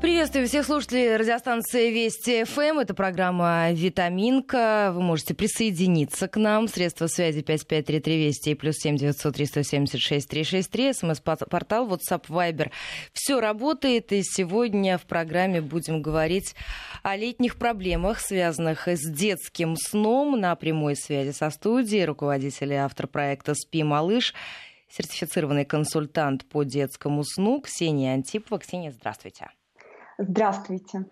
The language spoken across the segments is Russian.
Приветствую всех слушателей радиостанции Вести ФМ. Это программа «Витаминка». Вы можете присоединиться к нам. Средства связи 5533 Вести и плюс 7 903 176 363. СМС-портал, WhatsApp, Viber. Все работает. И сегодня в программе будем говорить о летних проблемах, связанных с детским сном. На прямой связи со студией руководитель и автор проекта «Спи, малыш» сертифицированный консультант по детскому сну Ксения Антипова. Ксения, здравствуйте. Здравствуйте.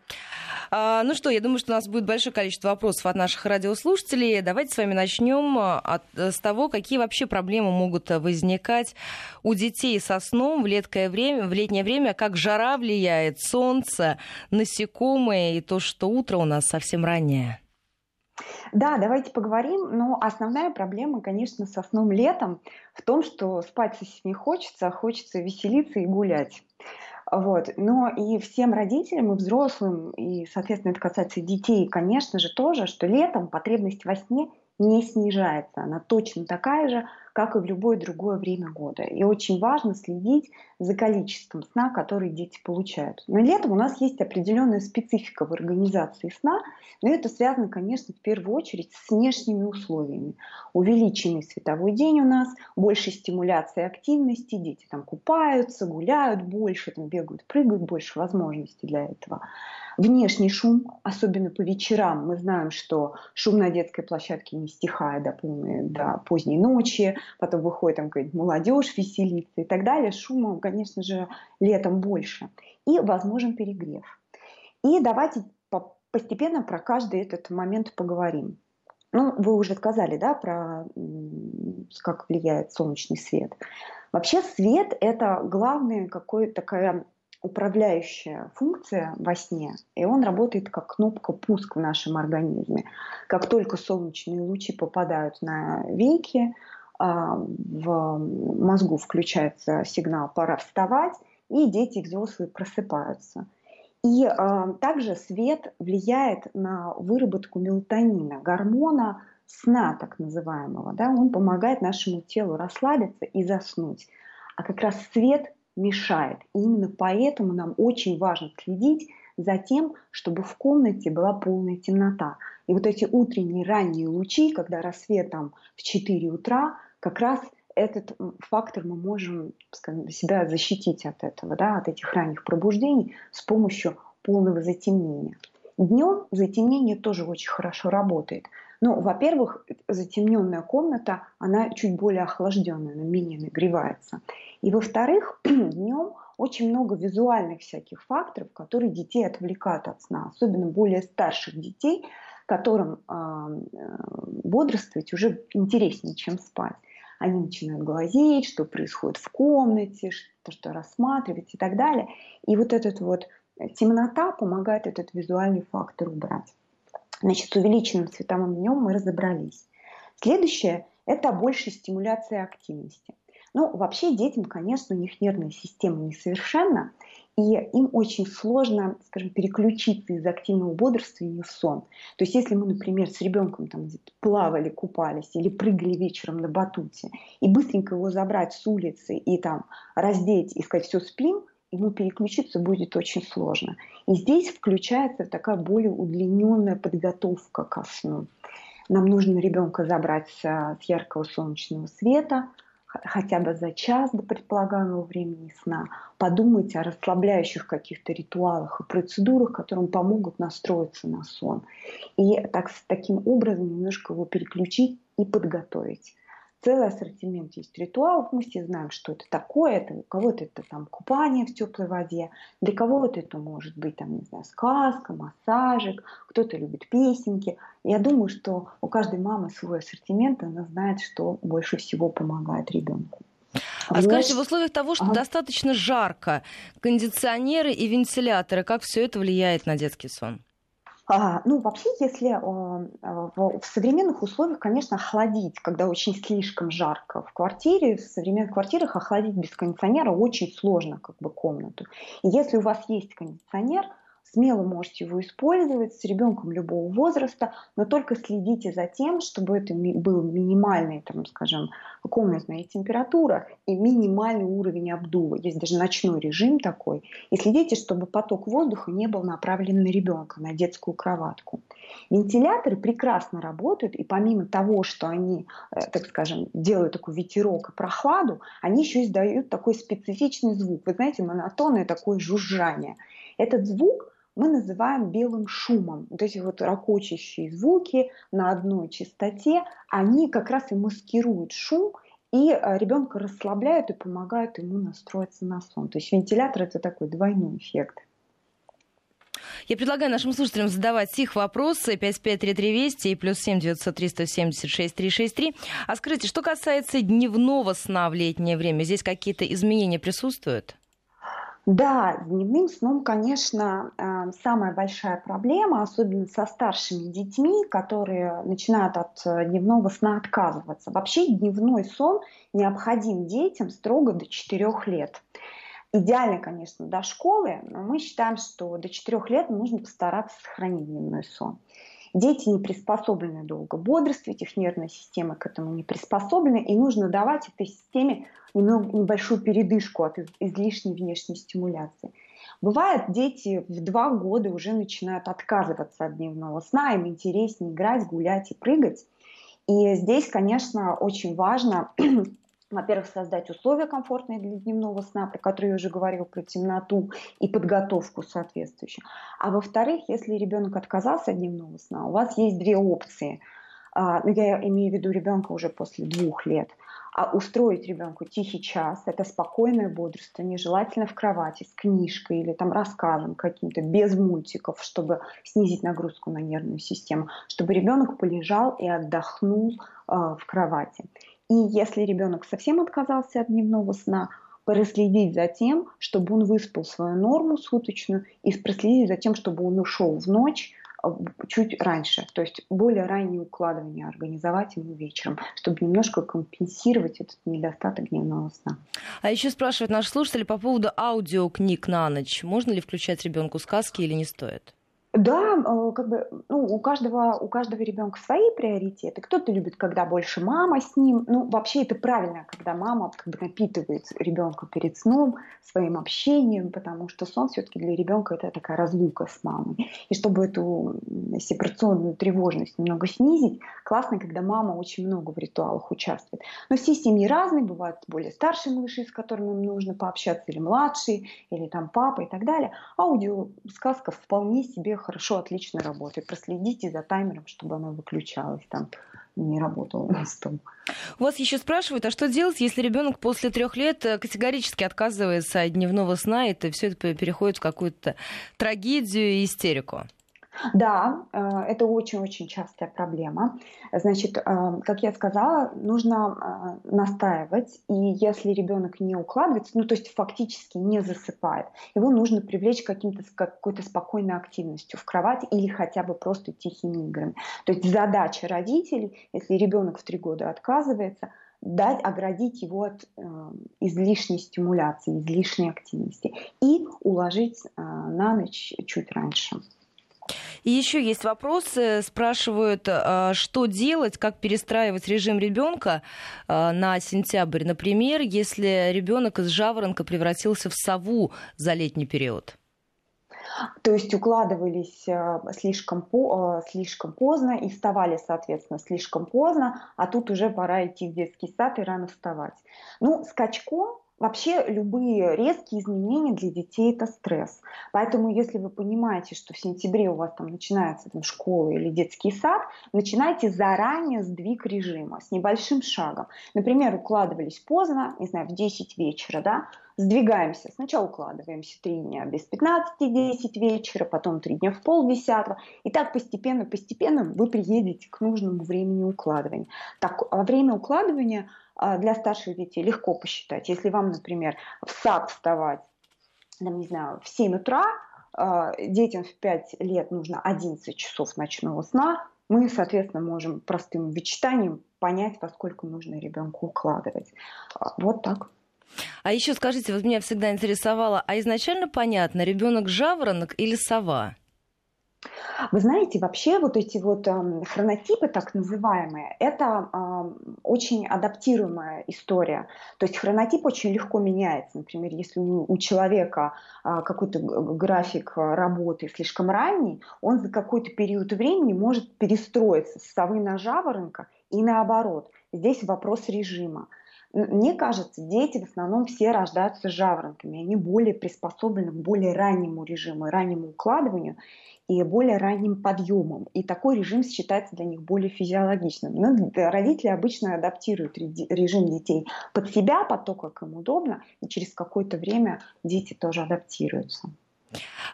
А, ну что, я думаю, что у нас будет большое количество вопросов от наших радиослушателей. Давайте с вами начнем а, от, э, с того, какие вообще проблемы могут возникать у детей со сном в летнее время, в летнее время, как жара влияет, солнце, насекомые и то, что утро у нас совсем раннее. Да, давайте поговорим. Но основная проблема, конечно, со сном летом в том, что спать совсем не хочется, а хочется веселиться и гулять. Вот. Но и всем родителям, и взрослым, и, соответственно, это касается детей, конечно же, тоже, что летом потребность во сне не снижается. Она точно такая же, как и в любое другое время года. И очень важно следить за количеством сна, который дети получают. Но летом у нас есть определенная специфика в организации сна, но это связано, конечно, в первую очередь с внешними условиями. Увеличенный световой день у нас, больше стимуляции активности, дети там купаются, гуляют больше, там бегают, прыгают, больше возможностей для этого. Внешний шум, особенно по вечерам, мы знаем, что шум на детской площадке не стихает до, полной, до поздней ночи, потом выходит там какая-нибудь молодежь веселиться и так далее. Шума, конечно же, летом больше. И возможен перегрев. И давайте постепенно про каждый этот момент поговорим. Ну, вы уже сказали, да, про как влияет солнечный свет. Вообще свет – это главная какая-то такая управляющая функция во сне, и он работает как кнопка пуск в нашем организме. Как только солнечные лучи попадают на веки, в мозгу включается сигнал «пора вставать», и дети взрослые просыпаются. И э, также свет влияет на выработку мелатонина, гормона сна так называемого. Да? Он помогает нашему телу расслабиться и заснуть. А как раз свет мешает. И именно поэтому нам очень важно следить за тем, чтобы в комнате была полная темнота. И вот эти утренние ранние лучи, когда рассвет там в 4 утра, как раз этот фактор мы можем скажем, себя защитить от этого, да, от этих ранних пробуждений с помощью полного затемнения. Днем затемнение тоже очень хорошо работает. Ну, во-первых, затемненная комната, она чуть более охлажденная, она менее нагревается. И во-вторых, днем очень много визуальных всяких факторов, которые детей отвлекают от сна, особенно более старших детей, которым э, бодрствовать уже интереснее, чем спать. Они начинают глазеть, что происходит в комнате, что, что рассматривать и так далее. И вот этот вот темнота помогает этот визуальный фактор убрать. Значит, с увеличенным световым днем мы разобрались. Следующее – это большая стимуляция активности. Ну, вообще детям, конечно, у них нервная система несовершенна, и им очень сложно, скажем, переключиться из активного бодрствования в сон. То есть если мы, например, с ребенком там плавали, купались или прыгали вечером на батуте, и быстренько его забрать с улицы и там раздеть и сказать «все, спим», ему переключиться будет очень сложно. И здесь включается такая более удлиненная подготовка ко сну. Нам нужно ребенка забрать с яркого солнечного света, хотя бы за час до предполагаемого времени сна, подумать о расслабляющих каких-то ритуалах и процедурах, которые помогут настроиться на сон. И так, таким образом немножко его переключить и подготовить целый ассортимент есть ритуалов. Мы все знаем, что это такое. Это, у кого-то это там купание в теплой воде, для кого-то это может быть там, не знаю, сказка, массажик, кто-то любит песенки. Я думаю, что у каждой мамы свой ассортимент, она знает, что больше всего помогает ребенку. А скажите, в условиях того, что ага. достаточно жарко, кондиционеры и вентиляторы, как все это влияет на детский сон? А, ну, вообще, если а, в современных условиях, конечно, охладить, когда очень слишком жарко в квартире, в современных квартирах охладить без кондиционера очень сложно как бы комнату. И если у вас есть кондиционер, смело можете его использовать с ребенком любого возраста, но только следите за тем, чтобы это был минимальный, там, скажем, комнатная температура и минимальный уровень обдува. Есть даже ночной режим такой. И следите, чтобы поток воздуха не был направлен на ребенка, на детскую кроватку. Вентиляторы прекрасно работают, и помимо того, что они, э, так скажем, делают такой ветерок и прохладу, они еще издают такой специфичный звук. Вы знаете, монотонное такое жужжание. Этот звук мы называем белым шумом. Вот эти вот ракочащие звуки на одной частоте, они как раз и маскируют шум, и э, ребенка расслабляют и помогают ему настроиться на сон. То есть вентилятор это такой двойной эффект. Я предлагаю нашим слушателям задавать их вопросы 553320 и плюс 7 903 176 363. А скажите, что касается дневного сна в летнее время, здесь какие-то изменения присутствуют? Да, с дневным сном, конечно, э, самая большая проблема, особенно со старшими детьми, которые начинают от э, дневного сна отказываться. Вообще дневной сон необходим детям строго до 4 лет. Идеально, конечно, до школы, но мы считаем, что до 4 лет нужно постараться сохранить дневной сон. Дети не приспособлены долго бодрствовать, их нервная система к этому не приспособлена, и нужно давать этой системе немного, небольшую передышку от излишней внешней стимуляции. Бывает, дети в два года уже начинают отказываться от дневного сна, им интереснее играть, гулять и прыгать. И здесь, конечно, очень важно во-первых, создать условия комфортные для дневного сна, про которые я уже говорила, про темноту и подготовку соответствующую. А во-вторых, если ребенок отказался от дневного сна, у вас есть две опции. А, ну, я имею в виду ребенка уже после двух лет. А устроить ребенку тихий час, это спокойное бодрствование, желательно в кровати с книжкой или там рассказом каким-то, без мультиков, чтобы снизить нагрузку на нервную систему, чтобы ребенок полежал и отдохнул э, в кровати. И если ребенок совсем отказался от дневного сна, проследить за тем, чтобы он выспал свою норму суточную и проследить за тем, чтобы он ушел в ночь а, чуть раньше, то есть более раннее укладывание организовать ему вечером, чтобы немножко компенсировать этот недостаток дневного сна. А еще спрашивают наши слушатели по поводу аудиокниг на ночь. Можно ли включать ребенку сказки или не стоит? Да, э, как бы, ну, у каждого, у каждого ребенка свои приоритеты. Кто-то любит, когда больше мама с ним. Ну, вообще это правильно, когда мама как бы напитывает ребенка перед сном своим общением, потому что сон все-таки для ребенка это такая разлука с мамой. И чтобы эту сепарационную тревожность немного снизить, классно, когда мама очень много в ритуалах участвует. Но все семьи разные, бывают более старшие малыши, с которыми им нужно пообщаться, или младшие, или там папа и так далее. Аудиосказка вполне себе хорошо, отлично работает. Проследите за таймером, чтобы она выключалась там не работала на стол. Вас еще спрашивают, а что делать, если ребенок после трех лет э, категорически отказывается от дневного сна, и это все это переходит в какую-то трагедию и истерику? Да, э, это очень-очень частая проблема. Значит, э, как я сказала, нужно э, настаивать, и если ребенок не укладывается, ну то есть фактически не засыпает, его нужно привлечь каким-то, какой-то спокойной активностью в кровати или хотя бы просто тихими играми. То есть задача родителей, если ребенок в три года отказывается, дать, оградить его от э, излишней стимуляции, излишней активности и уложить э, на ночь чуть раньше. И еще есть вопросы. Спрашивают, а, что делать, как перестраивать режим ребенка а, на сентябрь. Например, если ребенок из жаворонка превратился в сову за летний период. То есть укладывались а, слишком, по, слишком поздно и вставали, соответственно, слишком поздно, а тут уже пора идти в детский сад и рано вставать. Ну, скачком Вообще любые резкие изменения для детей это стресс. Поэтому если вы понимаете, что в сентябре у вас там начинается там, школа или детский сад, начинайте заранее сдвиг режима с небольшим шагом. Например, укладывались поздно, не знаю, в 10 вечера, да, сдвигаемся. Сначала укладываемся 3 дня без 15-10 вечера, потом 3 дня в полдесятого. И так постепенно-постепенно вы приедете к нужному времени укладывания. Так, во время укладывания а, для старших детей легко посчитать. Если вам, например, в сад вставать, там, не знаю, в 7 утра, а, детям в 5 лет нужно 11 часов ночного сна, мы, соответственно, можем простым вычитанием понять, во сколько нужно ребенку укладывать. А, вот так. А еще скажите, вот меня всегда интересовало, а изначально понятно, ребенок жаворонок или сова? Вы знаете, вообще вот эти вот э, хронотипы, так называемые, это э, очень адаптируемая история. То есть хронотип очень легко меняется. Например, если у, у человека э, какой-то график работы слишком ранний, он за какой-то период времени может перестроиться с совы на жаворонка и наоборот. Здесь вопрос режима. Мне кажется, дети в основном все рождаются жаворонками. Они более приспособлены к более раннему режиму, раннему укладыванию и более ранним подъемом. И такой режим считается для них более физиологичным. Но родители обычно адаптируют режим детей под себя, под то, как им удобно, и через какое-то время дети тоже адаптируются.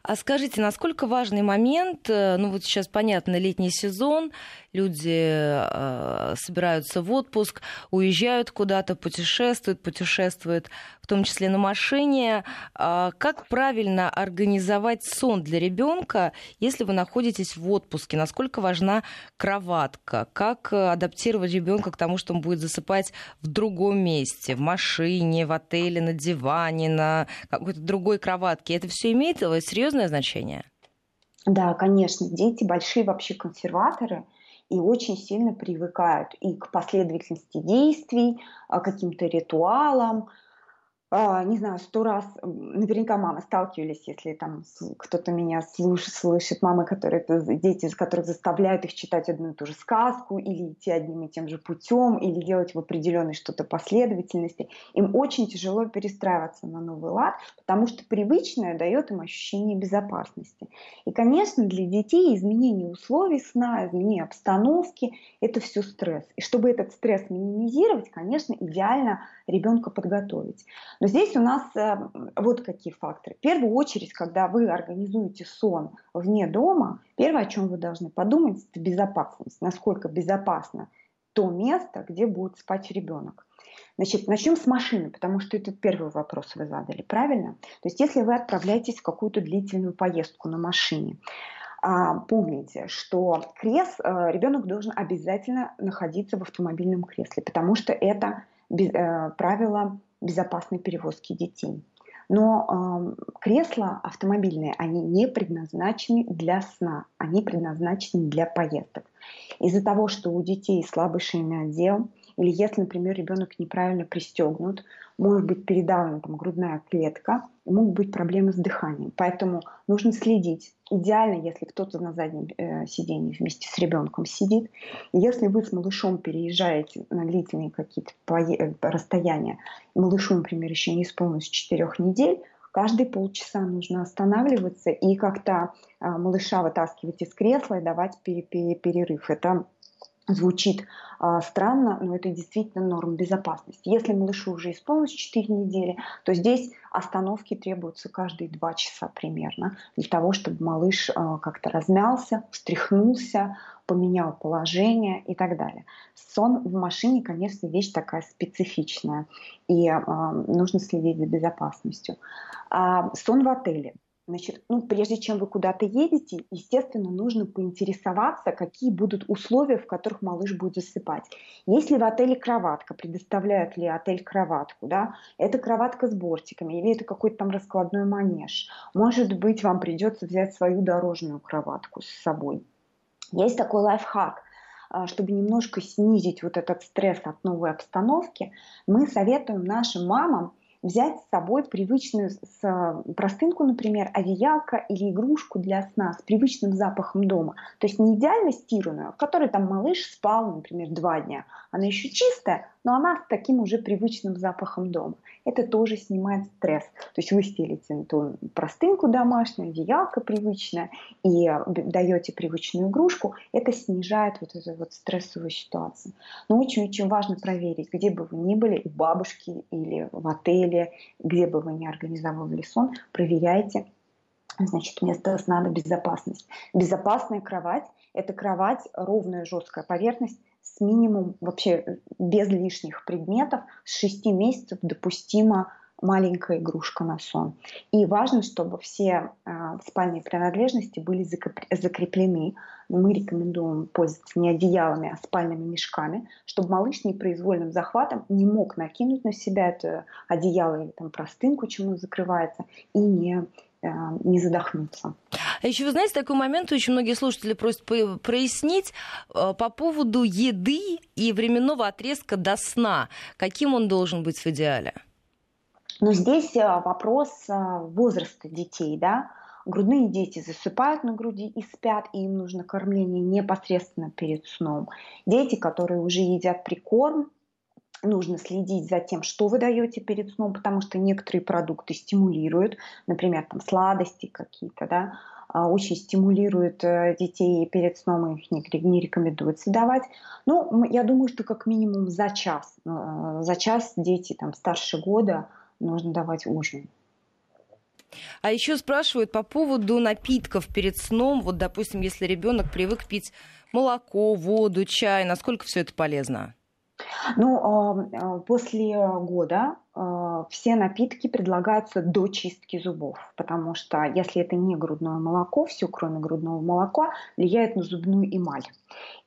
А скажите, насколько важный момент, э, ну вот сейчас понятно, летний сезон, люди э, собираются в отпуск, уезжают куда-то, путешествуют, путешествуют в том числе на машине. А как правильно организовать сон для ребенка, если вы находитесь в отпуске? Насколько важна кроватка? Как адаптировать ребенка к тому, что он будет засыпать в другом месте, в машине, в отеле, на диване, на какой-то другой кроватке? Это все имеет серьезное значение? Да, конечно. Дети большие вообще консерваторы и очень сильно привыкают и к последовательности действий, к каким-то ритуалам, а, не знаю, сто раз, наверняка мамы сталкивались, если там кто-то меня слушает, слышит, мамы, которые, дети, которых заставляют их читать одну и ту же сказку, или идти одним и тем же путем, или делать в определенной что-то последовательности. Им очень тяжело перестраиваться на новый лад, потому что привычное дает им ощущение безопасности. И, конечно, для детей изменение условий сна, изменение обстановки – это все стресс. И чтобы этот стресс минимизировать, конечно, идеально ребенка подготовить. Но здесь у нас э, вот какие факторы. В первую очередь, когда вы организуете сон вне дома, первое, о чем вы должны подумать, это безопасность. Насколько безопасно то место, где будет спать ребенок. Значит, начнем с машины, потому что это первый вопрос вы задали, правильно? То есть, если вы отправляетесь в какую-то длительную поездку на машине, а, помните, что крес, э, ребенок должен обязательно находиться в автомобильном кресле, потому что это э, правило безопасной перевозки детей. Но э, кресла автомобильные, они не предназначены для сна, они предназначены для поездок. Из-за того, что у детей слабый шейный отдел, или если, например, ребенок неправильно пристегнут, может быть передавлена там, грудная клетка, могут быть проблемы с дыханием. Поэтому нужно следить. Идеально, если кто-то на заднем э, сиденье вместе с ребенком сидит. И если вы с малышом переезжаете на длительные какие-то э, расстояния, малышу, например, еще не исполнилось 4 недель, каждые полчаса нужно останавливаться и как-то э, малыша вытаскивать из кресла и давать перерыв. Это звучит а, странно, но это действительно норм безопасности. Если малышу уже исполнилось 4 недели, то здесь остановки требуются каждые 2 часа примерно, для того, чтобы малыш а, как-то размялся, встряхнулся, поменял положение и так далее. Сон в машине, конечно, вещь такая специфичная, и а, нужно следить за безопасностью. Сон в отеле. Значит, ну, прежде чем вы куда-то едете, естественно, нужно поинтересоваться, какие будут условия, в которых малыш будет засыпать. Если в отеле кроватка, предоставляет ли отель кроватку, да, это кроватка с бортиками, или это какой-то там раскладной манеж. Может быть, вам придется взять свою дорожную кроватку с собой. Есть такой лайфхак а, чтобы немножко снизить вот этот стресс от новой обстановки, мы советуем нашим мамам взять с собой привычную с, простынку, например, одеялко или игрушку для сна с привычным запахом дома. То есть не идеально стиранную, в которой там малыш спал, например, два дня. Она еще чистая, но она с таким уже привычным запахом дома. Это тоже снимает стресс. То есть вы стелите эту простынку домашнюю, одеялко привычное и даете привычную игрушку, это снижает вот эту вот стрессовую ситуацию. Но очень-очень важно проверить, где бы вы ни были, у бабушки или в отеле, где бы вы ни организовывали сон, проверяйте, значит, место сна на безопасность. Безопасная кровать – это кровать, ровная жесткая поверхность, с минимум, вообще без лишних предметов, с 6 месяцев допустимо маленькая игрушка на сон. И важно, чтобы все э, спальные принадлежности были закреплены. Мы рекомендуем пользоваться не одеялами, а спальными мешками, чтобы малыш непроизвольным захватом не мог накинуть на себя это одеяло или там простынку, чему закрывается, и не не задохнуться. А еще, вы знаете, такой момент, очень многие слушатели просят прояснить э, по поводу еды и временного отрезка до сна. Каким он должен быть в идеале? Но здесь э, вопрос возраста детей, да. Грудные дети засыпают на груди и спят, и им нужно кормление непосредственно перед сном. Дети, которые уже едят прикорм, нужно следить за тем, что вы даете перед сном, потому что некоторые продукты стимулируют, например, там сладости какие-то, да, а, очень стимулируют э, детей перед сном, их не рекомендуется давать. Ну, я думаю, что как минимум за час, э, за час дети там старше года нужно давать ужин. А еще спрашивают по поводу напитков перед сном. Вот, допустим, если ребенок привык пить молоко, воду, чай, насколько все это полезно? Ну, а, после года а, все напитки предлагаются до чистки зубов, потому что если это не грудное молоко, все кроме грудного молока влияет на зубную эмаль.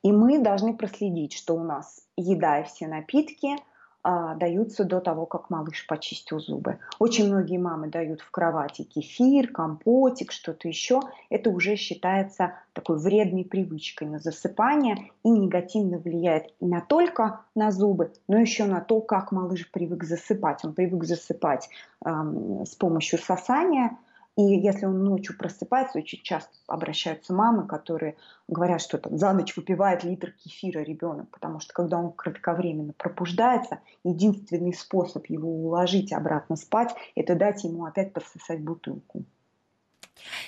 И мы должны проследить, что у нас еда и все напитки – а, даются до того, как малыш почистил зубы. Очень многие мамы дают в кровати кефир, компотик, что-то еще. Это уже считается такой вредной привычкой на засыпание и негативно влияет не только на зубы, но еще на то, как малыш привык засыпать. Он привык засыпать эм, с помощью сосания, и если он ночью просыпается, очень часто обращаются мамы, которые говорят, что там, за ночь выпивает литр кефира ребенок, потому что когда он кратковременно пробуждается, единственный способ его уложить обратно спать, это дать ему опять пососать бутылку.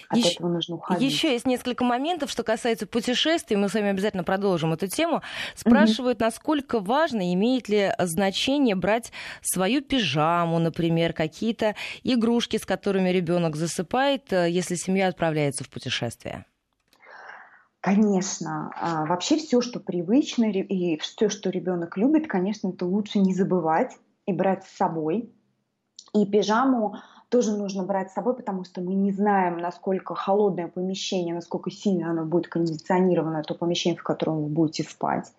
От еще, этого нужно уходить. Еще есть несколько моментов, что касается путешествий. Мы с вами обязательно продолжим эту тему. Спрашивают, угу. насколько важно, имеет ли значение брать свою пижаму, например, какие-то игрушки, с которыми ребенок засыпает, э, если семья отправляется в путешествие. Конечно, а, вообще все, что привычно и все, что ребенок любит, конечно, это лучше не забывать и брать с собой. И пижаму тоже нужно брать с собой, потому что мы не знаем, насколько холодное помещение, насколько сильно оно будет кондиционировано, то помещение, в котором вы будете спать.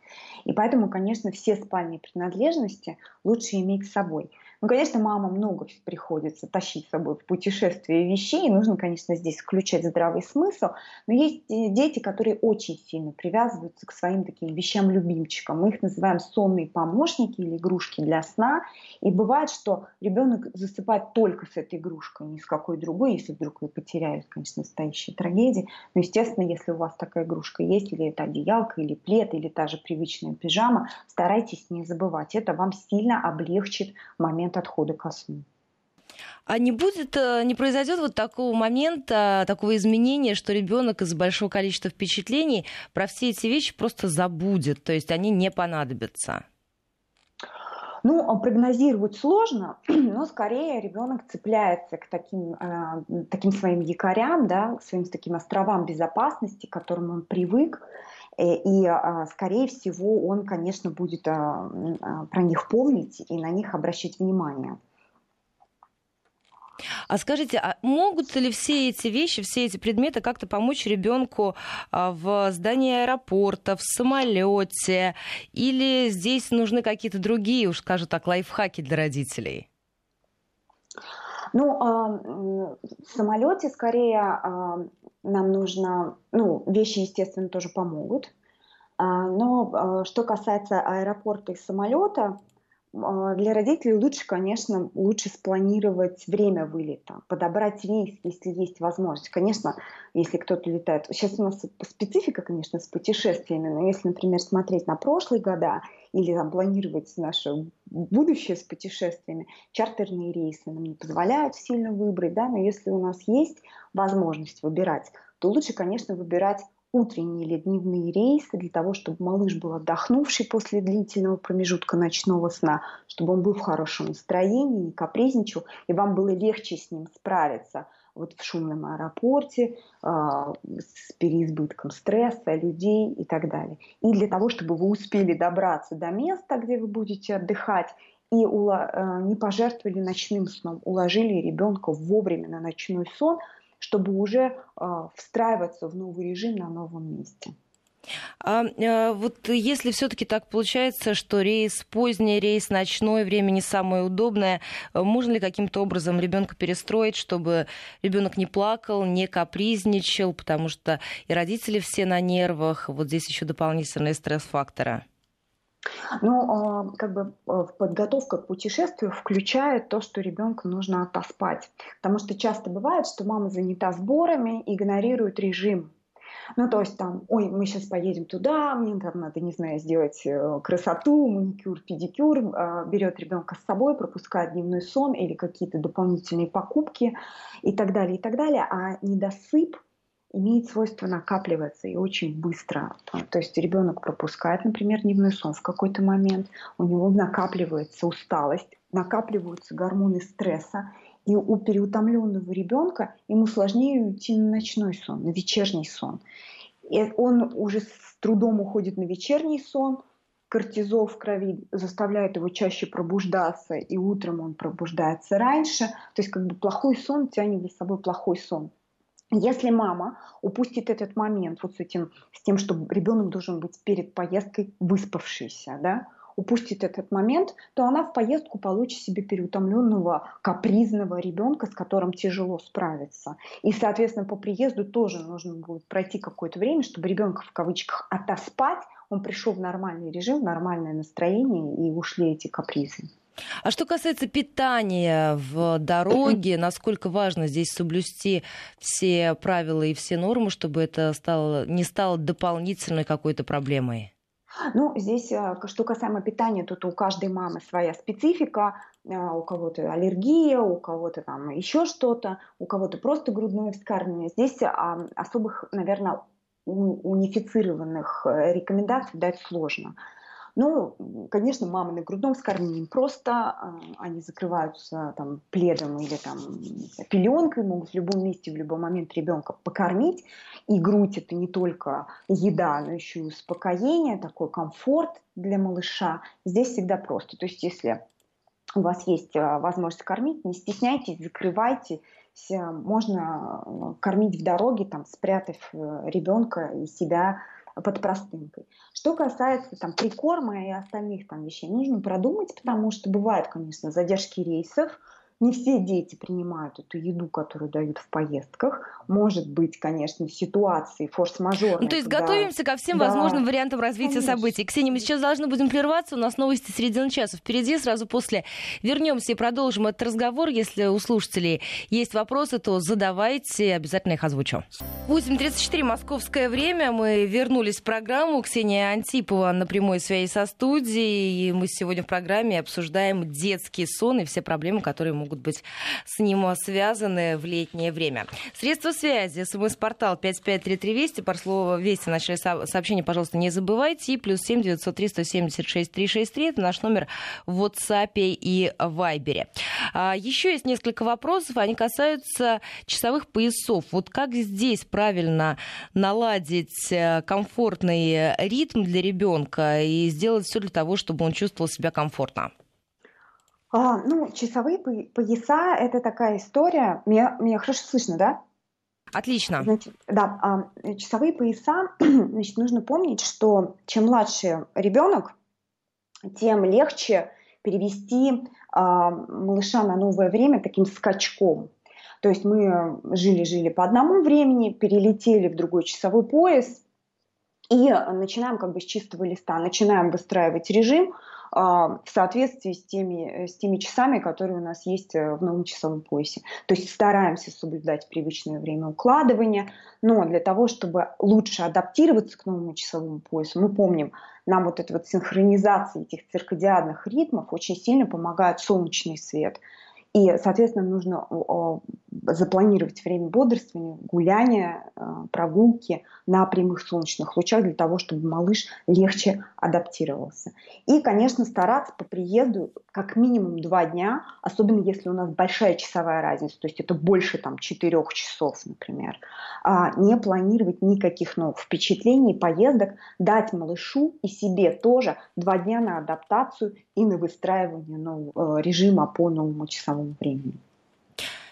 И поэтому, конечно, все спальные принадлежности лучше иметь с собой. Ну, конечно, мама много приходится тащить с собой в путешествие вещей, и нужно, конечно, здесь включать здравый смысл, но есть дети, которые очень сильно привязываются к своим таким вещам-любимчикам. Мы их называем сонные помощники или игрушки для сна, и бывает, что ребенок засыпает только с этой игрушкой, ни с какой другой, если вдруг вы потеряете, конечно, настоящая трагедия. Но, естественно, если у вас такая игрушка есть, или это одеялка, или плед, или та же привычная пижама, старайтесь не забывать. Это вам сильно облегчит момент момент отхода ко сну. А не будет, э, не произойдет вот такого момента, такого изменения, что ребенок из-за большого количества впечатлений про все эти вещи просто забудет, то есть они не понадобятся? Ну, а прогнозировать сложно, но скорее ребенок цепляется к таким, э, таким своим якорям, да, к своим таким островам безопасности, к которым он привык. Э, и, а, скорее всего, он, конечно, будет а, а, про них помнить и на них обращать внимание. А скажите, а могут ли все эти вещи, все эти предметы как-то помочь ребенку в здании аэропорта, в самолете? Или здесь нужны какие-то другие, уж скажу так, лайфхаки для родителей? Ну, в самолете скорее нам нужно, ну, вещи, естественно, тоже помогут. А, но а, что касается аэропорта и самолета, а, для родителей лучше, конечно, лучше спланировать время вылета, подобрать рейс, если есть возможность. Конечно, если кто-то летает. Сейчас у нас специфика, конечно, с путешествиями, но если, например, смотреть на прошлые года или там, планировать наше будущее с путешествиями, чартерные рейсы нам не позволяют сильно выбрать, да, но если у нас есть возможность выбирать, то лучше, конечно, выбирать утренние или дневные рейсы для того, чтобы малыш был отдохнувший после длительного промежутка ночного сна, чтобы он был в хорошем настроении, не капризничал, и вам было легче с ним справиться вот в шумном аэропорте, э, с переизбытком стресса, людей и так далее. И для того, чтобы вы успели добраться до места, где вы будете отдыхать, и не пожертвовали ночным сном, уложили ребенка вовремя на ночной сон, чтобы уже встраиваться в новый режим на новом месте. А, а вот если все-таки так получается, что рейс поздний, рейс ночной, время не самое удобное, можно ли каким-то образом ребенка перестроить, чтобы ребенок не плакал, не капризничал, потому что и родители все на нервах, вот здесь еще дополнительные стресс-факторы? Ну, а, как бы э, подготовка к путешествию включает то, что ребенку нужно отоспать. Потому что часто бывает, что мама занята сборами, игнорирует режим ну, то есть там, ой, мы сейчас поедем туда, мне там надо, не знаю, сделать э, красоту, маникюр, педикюр, а, берет ребенка с собой, пропускает дневной сон или какие-то дополнительные покупки и так далее, и так далее. А недосып имеет свойство накапливаться и очень быстро. То есть ребенок пропускает, например, дневной сон в какой-то момент, у него накапливается усталость, накапливаются гормоны стресса, и у переутомленного ребенка ему сложнее уйти на ночной сон, на вечерний сон. И он уже с трудом уходит на вечерний сон, кортизол в крови заставляет его чаще пробуждаться, и утром он пробуждается раньше. То есть как бы плохой сон тянет за собой плохой сон. Если мама упустит этот момент вот с этим, с тем, что ребенок должен быть перед поездкой выспавшийся, да, упустит этот момент, то она в поездку получит себе переутомленного, капризного ребенка, с которым тяжело справиться. И, соответственно, по приезду тоже нужно будет пройти какое-то время, чтобы ребенка в кавычках отоспать, он пришел в нормальный режим, в нормальное настроение и ушли эти капризы. А что касается питания в дороге, насколько важно здесь соблюсти все правила и все нормы, чтобы это стало, не стало дополнительной какой-то проблемой? Ну, здесь, э, что касаемо питания, тут у каждой мамы своя специфика, э, у кого-то аллергия, у кого-то там еще что-то, у кого-то просто грудное вскармливание. Здесь а, особых, наверное, унифицированных э, рекомендаций дать сложно. Ну, конечно, мамы на грудном вскармливании просто, а, они закрываются там пледом или там пеленкой, могут в любом месте, в любой момент ребенка покормить. И грудь это не только еда, но еще и успокоение, такой комфорт для малыша. Здесь всегда просто. То есть если у вас есть а, возможность кормить, не стесняйтесь, закрывайте. Можно кормить в дороге, там, спрятав э, ребенка и себя под простынкой. Что касается там прикорма и остальных там вещей, нужно продумать, потому что бывают, конечно, задержки рейсов, не все дети принимают эту еду, которую дают в поездках. Может быть, конечно, ситуации форс-мажорные. Ну, то есть когда... готовимся ко всем да. возможным вариантам развития конечно. событий. Ксения, мы сейчас должны будем прерваться. У нас новости середины часа впереди. Сразу после вернемся и продолжим этот разговор. Если у слушателей есть вопросы, то задавайте, обязательно их озвучу. 8.34 московское время. Мы вернулись в программу. Ксения Антипова на прямой связи со студией. И мы сегодня в программе обсуждаем детский сон и все проблемы, которые могут могут быть с ним связаны в летнее время. Средства связи, смс-портал 553320, по слову «Вести» в начале сообщения, пожалуйста, не забывайте. И плюс 7 903 176 363, это наш номер в WhatsApp и Viber. А, еще есть несколько вопросов, они касаются часовых поясов. Вот как здесь правильно наладить э, комфортный ритм для ребенка и сделать все для того, чтобы он чувствовал себя комфортно? А, ну, часовые пояса – это такая история. Меня, меня хорошо слышно, да? Отлично. Значит, да, а, часовые пояса, значит, нужно помнить, что чем младше ребенок, тем легче перевести а, малыша на новое время таким скачком. То есть мы жили-жили по одному времени, перелетели в другой часовой пояс и начинаем как бы с чистого листа, начинаем выстраивать режим, в соответствии с теми, с теми часами, которые у нас есть э, в новом часовом поясе. То есть стараемся соблюдать привычное время укладывания, но для того, чтобы лучше адаптироваться к новому часовому поясу, мы помним, нам вот эта вот синхронизация этих циркадиадных ритмов очень сильно помогает солнечный свет. И, соответственно, нужно запланировать время бодрствования, гуляния, э, прогулки на прямых солнечных лучах для того, чтобы малыш легче адаптировался. И, конечно, стараться по приезду как минимум два дня, особенно если у нас большая часовая разница, то есть это больше там четырех часов, например, а, не планировать никаких новых впечатлений, поездок, дать малышу и себе тоже два дня на адаптацию и на выстраивание нового э, режима по новому часовому времени.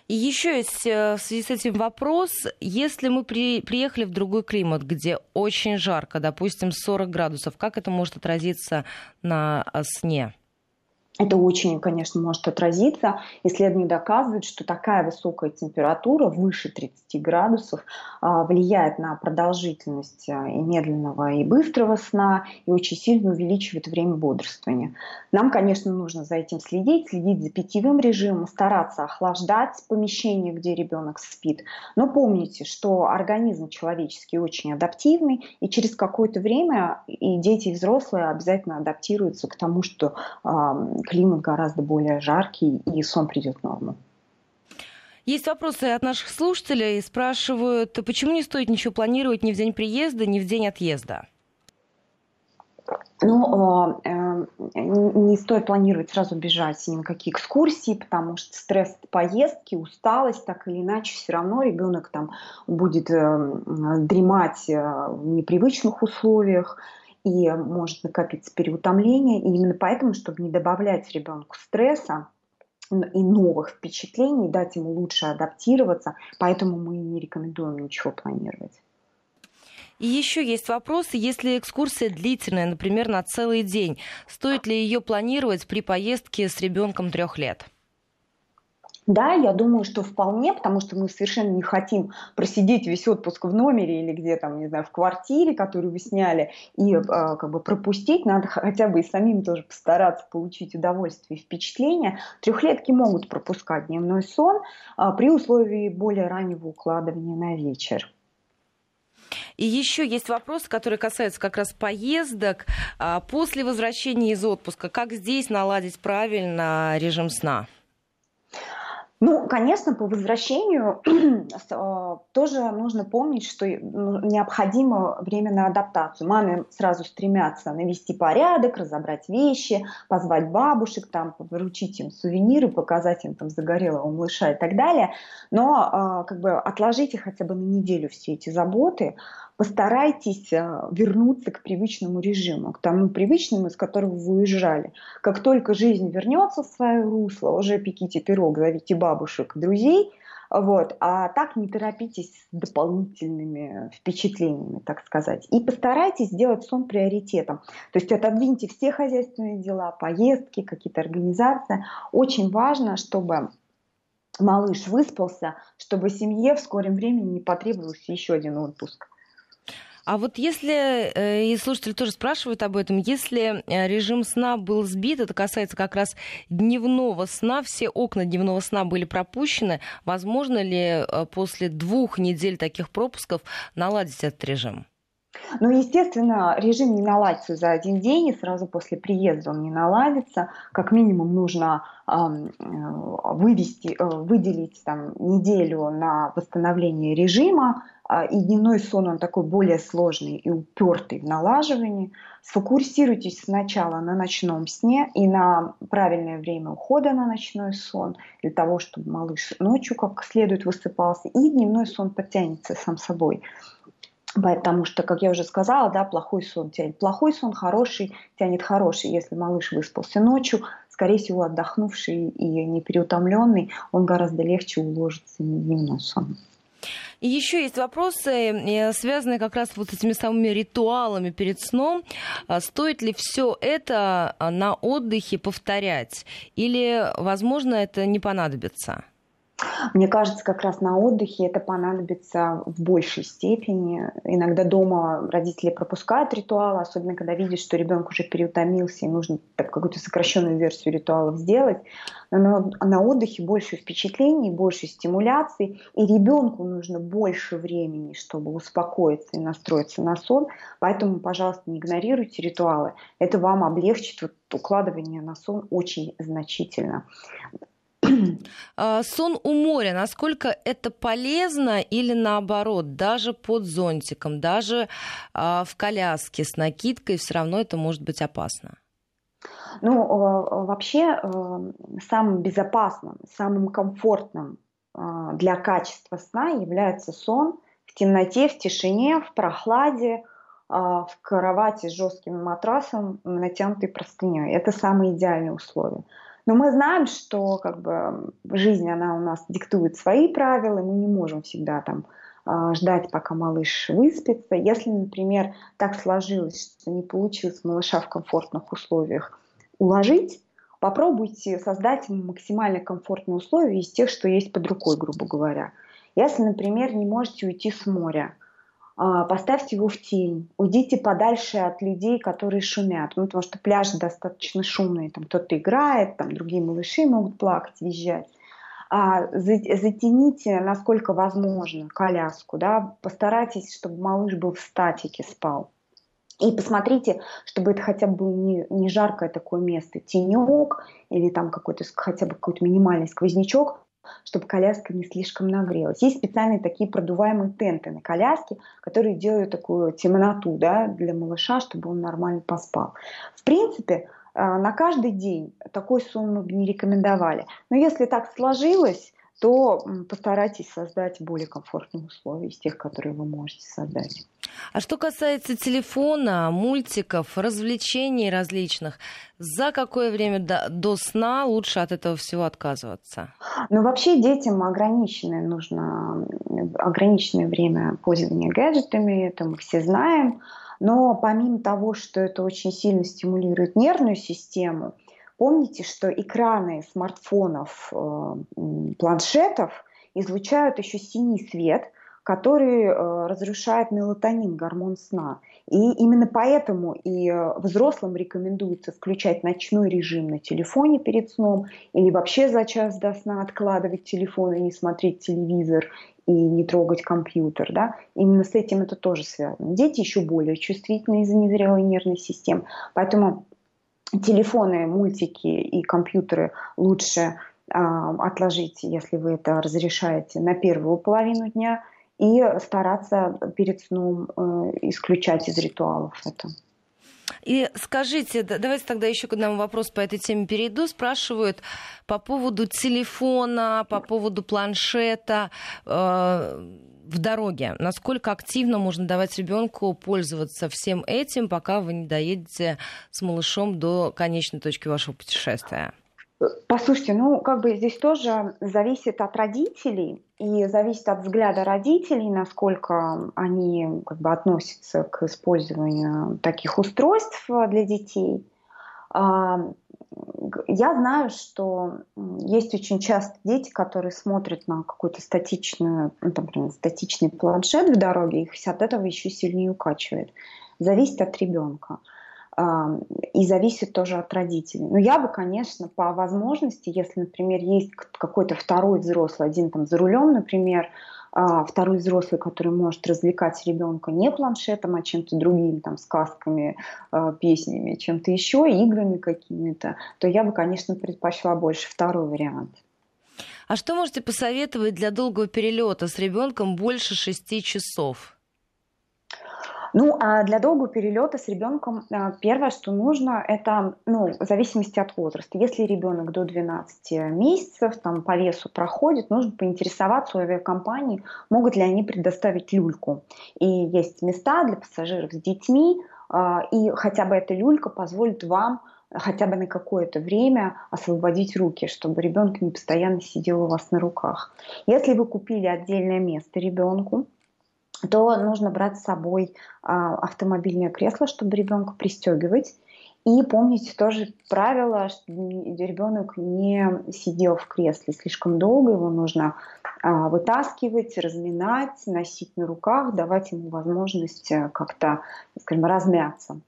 И еще есть э, в связи с этим вопрос, если мы при, приехали в другой климат, где очень жарко, допустим, 40 градусов, как это может отразиться на э, сне? Это очень, конечно, может отразиться. Исследования доказывают, что такая высокая температура, выше 30 градусов, а, влияет на продолжительность а, и медленного, и быстрого сна, и очень сильно увеличивает время бодрствования. Нам, конечно, нужно за этим следить, следить за питьевым режимом, стараться охлаждать помещение, где ребенок спит. Но помните, что организм человеческий очень адаптивный, и через какое-то время и дети, и взрослые обязательно адаптируются к тому, что климат гораздо более жаркий, и сон придет в норму. Есть вопросы от наших слушателей. Спрашивают, почему не стоит ничего планировать ни в день приезда, ни в день отъезда? Ну, э, не стоит планировать сразу бежать ни на какие экскурсии, потому что стресс поездки, усталость, так или иначе, все равно ребенок там будет э, дремать э, в непривычных условиях, и может накопиться переутомление. И именно поэтому, чтобы не добавлять ребенку стресса, и новых впечатлений, дать ему лучше адаптироваться, поэтому мы не рекомендуем ничего планировать. И еще есть вопросы, если экскурсия длительная, например, на целый день, стоит ли ее планировать при поездке с ребенком трех лет? Да, я думаю, что вполне, потому что мы совершенно не хотим просидеть весь отпуск в номере или где там, не знаю, в квартире, которую вы сняли, и э, как бы пропустить. Надо хотя бы и самим тоже постараться получить удовольствие и впечатление. Трехлетки могут пропускать дневной сон э, при условии более раннего укладывания на вечер. И еще есть вопрос, который касается как раз поездок. А, после возвращения из отпуска, как здесь наладить правильно режим сна? Ну, конечно, по возвращению э, тоже нужно помнить, что ну, необходимо время на адаптацию. Мамы сразу стремятся навести порядок, разобрать вещи, позвать бабушек, там, вручить им сувениры, показать им там загорелого малыша и так далее. Но э, как бы отложите хотя бы на неделю все эти заботы, постарайтесь э, вернуться к привычному режиму, к тому привычному, из которого вы уезжали. Как только жизнь вернется в свое русло, уже пеките пирог, зовите бабушек, друзей, вот. А так не торопитесь с дополнительными впечатлениями, так сказать. И постарайтесь сделать сон приоритетом. То есть отодвиньте все хозяйственные дела, поездки, какие-то организации. Очень важно, чтобы малыш выспался, чтобы семье в скором времени не потребовался еще один отпуск. А вот если, э, и слушатели тоже спрашивают об этом, если э, режим сна был сбит, это касается как раз дневного сна, все окна дневного сна были пропущены, возможно ли э, после двух недель таких пропусков наладить этот режим? Ну, естественно, режим не наладится за один день, и сразу после приезда он не наладится. Как минимум нужно э, вывести, э, выделить там, неделю на восстановление режима, и дневной сон, он такой более сложный и упертый в налаживании. Сфокусируйтесь сначала на ночном сне и на правильное время ухода на ночной сон, для того, чтобы малыш ночью как следует высыпался, и дневной сон подтянется сам собой. Потому что, как я уже сказала, да, плохой сон тянет плохой сон, хороший тянет хороший. Если малыш выспался ночью, скорее всего, отдохнувший и не переутомленный, он гораздо легче уложится на дневной сон. И еще есть вопросы, э, связанные как раз вот с этими самыми ритуалами перед сном. А стоит ли все это а, на отдыхе повторять? Или, возможно, это не понадобится? Мне кажется, как раз на отдыхе это понадобится в большей степени. Иногда дома родители пропускают ритуалы, особенно когда видят, что ребенок уже переутомился и нужно какую-то сокращенную версию ритуалов сделать. Но на отдыхе больше впечатлений, больше стимуляций, и ребенку нужно больше времени, чтобы успокоиться и настроиться на сон. Поэтому, пожалуйста, не игнорируйте ритуалы. Это вам облегчит вот укладывание на сон очень значительно. А, сон у моря, насколько это полезно или наоборот, даже под зонтиком, даже а, в коляске с накидкой все равно это может быть опасно? Ну, вообще, э, самым безопасным, самым комфортным а, для качества сна является сон в темноте, в тишине, в прохладе, в кровати с жестким матрасом, натянутой простыней. Это самые идеальные условия. Но мы знаем, что как бы жизнь, она у нас диктует свои правила, мы не можем всегда там а, ждать, пока малыш выспится. Если, например, так сложилось, что не получилось малыша в комфортных условиях уложить, попробуйте создать ему максимально комфортные условия из тех, что есть под рукой, грубо говоря. Если, например, не можете уйти с моря – поставьте его в тень, уйдите подальше от людей, которые шумят, ну, потому что пляжи достаточно шумные, там кто-то играет, там другие малыши могут плакать, визжать. А, затяните, насколько возможно, коляску, да, постарайтесь, чтобы малыш был в статике, спал. И посмотрите, чтобы это хотя бы не, не жаркое такое место, тенек или там какой-то хотя бы какой-то минимальный сквознячок, чтобы коляска не слишком нагрелась. Есть специальные такие продуваемые тенты на коляске, которые делают такую темноту да, для малыша, чтобы он нормально поспал. В принципе, а, на каждый день такой сон мы бы не рекомендовали. Но если так сложилось, то постарайтесь создать более комфортные условия из тех, которые вы можете создать. А что касается телефона, мультиков, развлечений различных, за какое время до, до сна лучше от этого всего отказываться? Ну, вообще детям ограниченное нужно, ограниченное время пользования гаджетами, это мы все знаем. Но помимо того, что это очень сильно стимулирует нервную систему, Помните, что экраны смартфонов, э, планшетов излучают еще синий свет, который э, разрушает мелатонин, гормон сна. И именно поэтому и э, взрослым рекомендуется включать ночной режим на телефоне перед сном или вообще за час до сна откладывать телефон и не смотреть телевизор и не трогать компьютер. Да? Именно с этим это тоже связано. Дети еще более чувствительны из-за незрелой нервной системы. Поэтому телефоны, мультики и компьютеры лучше а, отложить, если вы это разрешаете, на первую половину дня и стараться перед сном э, исключать из ритуалов это. И скажите, давайте тогда еще к одному вопросу по этой теме перейду. Спрашивают по поводу телефона, по поводу планшета. Э, в дороге. Насколько активно можно давать ребенку пользоваться всем этим, пока вы не доедете с малышом до конечной точки вашего путешествия? Послушайте, ну как бы здесь тоже зависит от родителей и зависит от взгляда родителей, насколько они как бы относятся к использованию таких устройств для детей. А, я знаю, что есть очень часто дети, которые смотрят на какой-то статичный, ну, статичный планшет в дороге, их от этого еще сильнее укачивает. Зависит от ребенка. И зависит тоже от родителей. Но я бы, конечно, по возможности, если, например, есть какой-то второй взрослый, один там за рулем, например, а, второй взрослый, который может развлекать ребенка не планшетом, а чем-то другим, там, сказками, а, песнями, чем-то еще, играми какими-то, то я бы, конечно, предпочла больше второй вариант. А что можете посоветовать для долгого перелета с ребенком больше шести часов? Ну, а для долгого перелета с ребенком а, первое, что нужно, это, ну, в зависимости от возраста. Если ребенок до 12 месяцев, там, по весу проходит, нужно поинтересоваться у авиакомпании, могут ли они предоставить люльку. И есть места для пассажиров с детьми, а, и хотя бы эта люлька позволит вам хотя бы на какое-то время освободить руки, чтобы ребенок не постоянно сидел у вас на руках. Если вы купили отдельное место ребенку, то нужно брать с собой а, автомобильное кресло, чтобы ребенка пристегивать. И помните тоже правило, что ребенок не сидел в кресле слишком долго, его нужно а, вытаскивать, разминать, носить на руках, давать ему возможность э, как-то, скажем, размяться.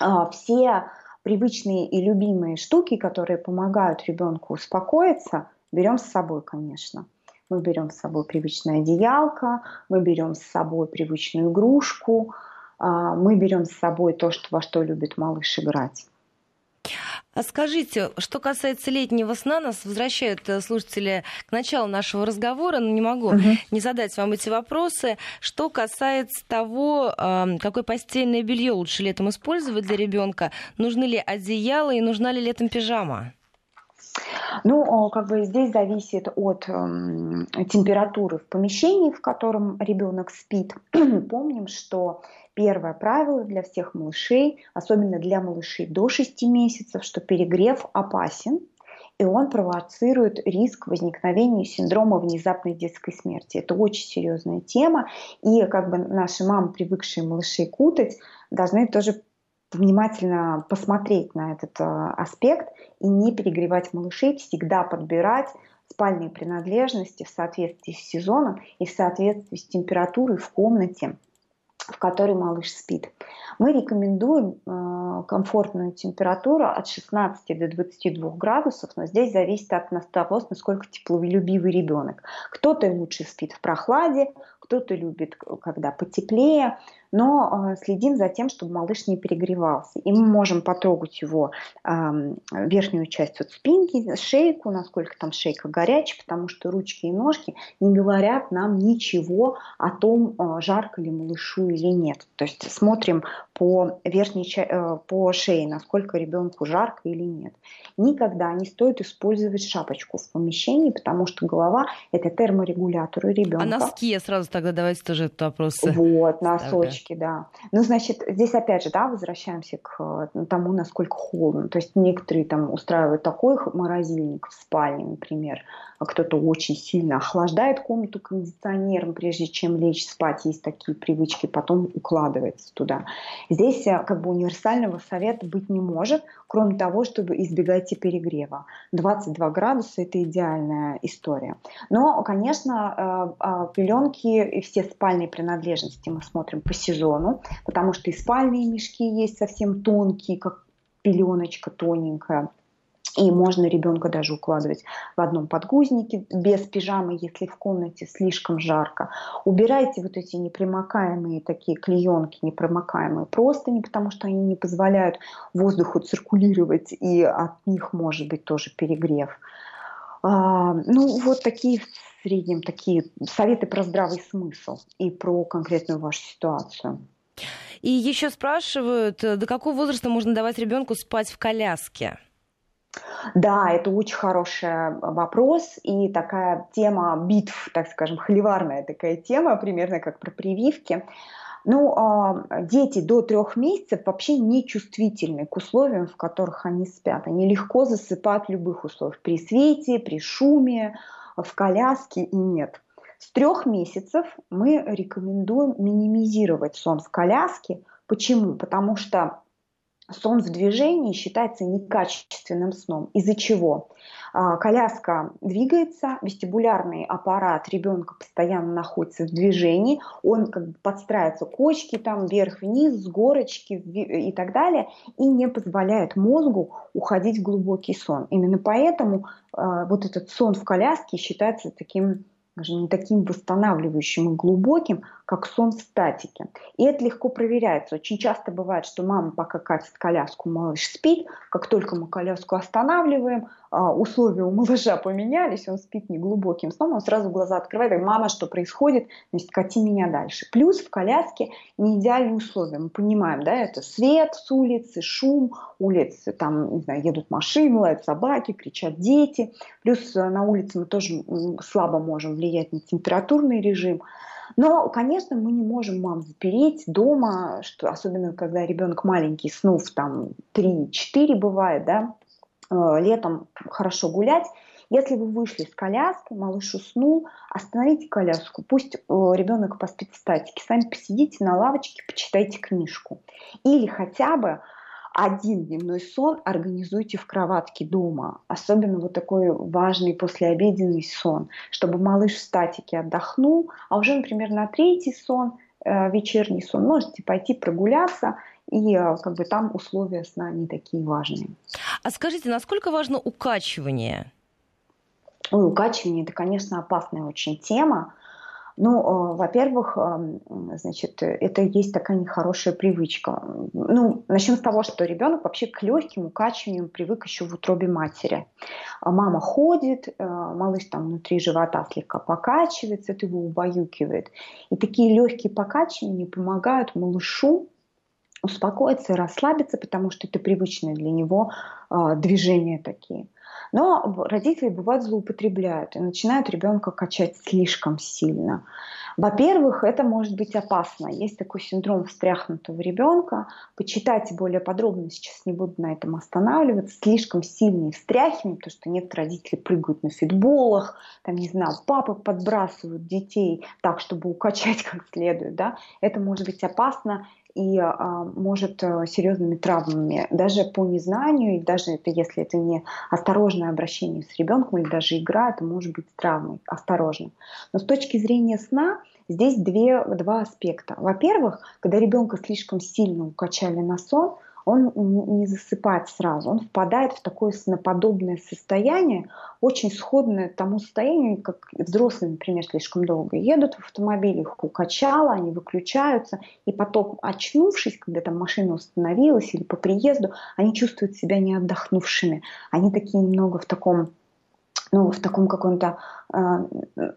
А, все привычные и любимые штуки, которые помогают ребенку успокоиться, берем с собой, конечно. Мы берем с собой привычное одеялко, мы берем с собой привычную игрушку, а, мы берем с собой то, что, во что любит малыш играть. А скажите, что касается летнего сна, нас возвращают э, слушатели к началу нашего разговора, но не могу угу. не задать вам эти вопросы. Что касается того, какое постельное белье лучше летом использовать для ребенка, нужны ли одеяла и нужна ли летом пижама? Ну, как бы здесь зависит от э, температуры в помещении, в котором ребенок спит. Помним, что первое правило для всех малышей, особенно для малышей до 6 месяцев, что перегрев опасен, и он провоцирует риск возникновения синдрома внезапной детской смерти. Это очень серьезная тема, и как бы наши мамы, привыкшие малышей кутать, должны тоже внимательно посмотреть на этот э, аспект и не перегревать малышей, всегда подбирать спальные принадлежности в соответствии с сезоном и в соответствии с температурой в комнате, в которой малыш спит. Мы рекомендуем э, комфортную температуру от 16 до 22 градусов, но здесь зависит от того, насколько теплолюбивый ребенок. Кто-то лучше спит в прохладе, кто-то любит, когда потеплее, но э, следим за тем, чтобы малыш не перегревался. И мы можем потрогать его верхнюю часть от спинки, шейку, насколько там шейка горячая, потому что ручки и ножки не говорят нам ничего о том, э, жарко ли малышу или нет. То есть смотрим по верхней э, по шее, насколько ребенку жарко или нет. Никогда не стоит использовать шапочку в помещении, потому что голова это терморегулятор у ребенка. А носки сразу тогда давайте тоже этот вопрос. Вот, носочки, да. Ну, значит, здесь опять же, да, возвращаемся к э, тому, насколько холодно. То есть некоторые там устраивают такой морозильник в спальне, например, а кто-то очень сильно охлаждает комнату кондиционером, прежде чем лечь спать. Есть такие привычки, потом укладывается туда. Здесь э, как бы универсального совета быть не может, кроме того, чтобы избегать перегрева. 22 градуса – это идеальная история. Но, конечно, э, э, пеленки и все спальные принадлежности мы смотрим по сезону, потому что и спальные мешки есть совсем тонкие, как пеленочка тоненькая – и можно ребенка даже укладывать в одном подгузнике без пижамы, если в комнате слишком жарко. Убирайте вот эти непромокаемые такие клеенки, непромокаемые простыни, потому что они не позволяют воздуху циркулировать, и от них может быть тоже перегрев. А, ну, вот такие в среднем такие советы про здравый смысл и про конкретную вашу ситуацию. И еще спрашивают, до какого возраста можно давать ребенку спать в коляске? Да, это очень хороший вопрос и такая тема битв, так скажем, холиварная такая тема, примерно как про прививки. Ну, а, дети до трех месяцев вообще не чувствительны к условиям, в которых они спят. Они легко засыпают в любых условиях, при свете, при шуме, в коляске и нет. С трех месяцев мы рекомендуем минимизировать сон в коляске. Почему? Потому что сон в движении считается некачественным сном. Из-за чего? А, коляска двигается, вестибулярный аппарат ребенка постоянно находится в движении, он как бы подстраивается кочки там вверх-вниз, с горочки и так далее, и не позволяет мозгу уходить в глубокий сон. Именно поэтому э, вот этот сон в коляске считается таким скажем, не таким восстанавливающим и глубоким, как сон в статике. И это легко проверяется. Очень часто бывает, что мама пока катит коляску, малыш спит. Как только мы коляску останавливаем, условия у малыша поменялись, он спит неглубоким сном, он сразу глаза открывает, говорит, мама, что происходит, значит, кати меня дальше. Плюс в коляске не идеальные условия, мы понимаем, да, это свет с улицы, шум, улицы, там, не знаю, едут машины, лают собаки, кричат дети, плюс э, на улице мы тоже слабо можем влиять на температурный режим, но, конечно, мы не можем мам запереть дома, что, особенно когда ребенок маленький, снув там 3-4 бывает, да, летом хорошо гулять. Если вы вышли с коляской, малыш уснул, остановите коляску, пусть э, ребенок поспит в статике, сами посидите на лавочке, почитайте книжку. Или хотя бы один дневной сон организуйте в кроватке дома. Особенно вот такой важный послеобеденный сон, чтобы малыш в статике отдохнул, а уже, например, на третий сон, э, вечерний сон, можете пойти прогуляться и э, как бы там условия сна не такие важные. А скажите, насколько важно укачивание? Ой, укачивание это, конечно, опасная очень тема. Ну, э, во-первых, значит, это есть такая нехорошая привычка. Ну, начнем с того, что ребенок вообще к легким укачиваниям привык еще в утробе матери. А мама ходит, малыш там внутри живота слегка покачивается, это его убаюкивает. И такие легкие покачивания помогают малышу успокоиться и расслабиться, потому что это привычные для него движения такие. Но родители бывают злоупотребляют и начинают ребенка качать слишком сильно. Во-первых, это может быть опасно. Есть такой синдром встряхнутого ребенка. Почитайте более подробно, сейчас не буду на этом останавливаться. Слишком сильные встряхивания, потому что нет родителей прыгают на фитболах, там, не знаю, папы подбрасывают детей так, чтобы укачать как следует. Да? Это может быть опасно и а, может а, серьезными травмами, даже по незнанию, и даже это, если это не осторожное обращение с ребенком или даже игра, это может быть травмой, осторожно. Но с точки зрения сна здесь две, два аспекта. Во-первых, когда ребенка слишком сильно укачали на сон, он не засыпает сразу, он впадает в такое сноподобное состояние, очень сходное тому состоянию, как взрослые, например, слишком долго едут в автомобиле, их укачало, они выключаются, и потом, очнувшись, когда там машина установилась или по приезду, они чувствуют себя не отдохнувшими. Они такие немного в таком ну, в таком каком-то э,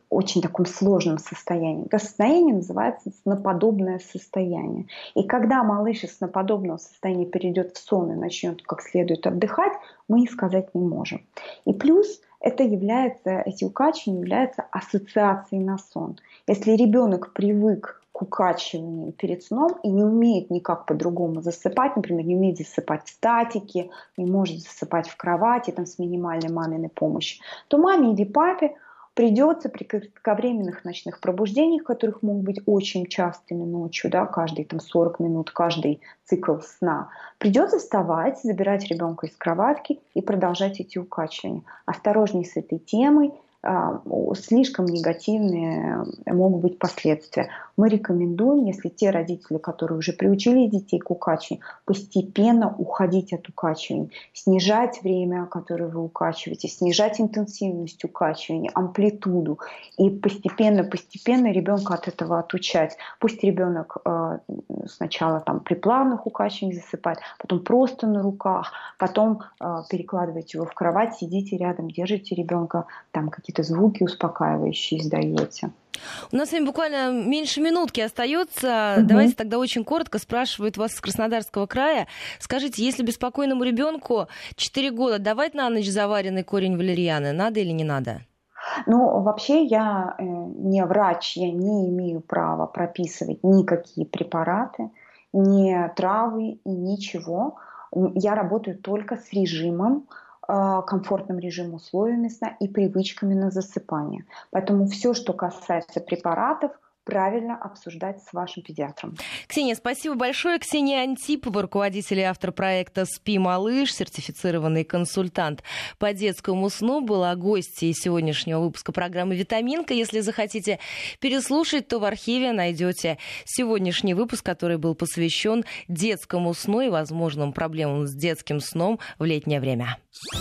очень таком сложном состоянии. Это состояние называется сноподобное состояние. И когда малыш из сноподобного состояния перейдет в сон и начнет как следует отдыхать, мы сказать не можем. И плюс это является, эти укачивания являются ассоциацией на сон. Если ребенок привык к укачиванию перед сном и не умеет никак по-другому засыпать, например, не умеет засыпать в статике, не может засыпать в кровати там, с минимальной маминой помощью, то маме или папе придется при кратковременных ночных пробуждениях, которых могут быть очень частыми ночью, да, каждые там 40 минут, каждый цикл сна, придется вставать, забирать ребенка из кроватки и продолжать эти укачивания. Осторожней с этой темой – слишком негативные могут быть последствия. Мы рекомендуем, если те родители, которые уже приучили детей к укачиванию, постепенно уходить от укачивания, снижать время, которое вы укачиваете, снижать интенсивность укачивания, амплитуду и постепенно-постепенно ребенка от этого отучать. Пусть ребенок э, сначала там при плавных укачиваниях засыпает, потом просто на руках, потом э, перекладываете его в кровать, сидите рядом, держите ребенка, там какие какие-то звуки успокаивающие издаете. У нас с вами буквально меньше минутки остается. Угу. Давайте тогда очень коротко спрашивают вас с Краснодарского края. Скажите, если беспокойному ребенку 4 года давать на ночь заваренный корень валерьяны, надо или не надо? Ну, вообще я э, не врач, я не имею права прописывать никакие препараты, ни травы и ничего. Я работаю только с режимом комфортным режимом условиями сна и привычками на засыпание. Поэтому все, что касается препаратов, правильно обсуждать с вашим педиатром. Ксения, спасибо большое. Ксения Антипова, руководитель и автор проекта «Спи, малыш», сертифицированный консультант по детскому сну, была гостьей сегодняшнего выпуска программы «Витаминка». Если захотите переслушать, то в архиве найдете сегодняшний выпуск, который был посвящен детскому сну и возможным проблемам с детским сном в летнее время.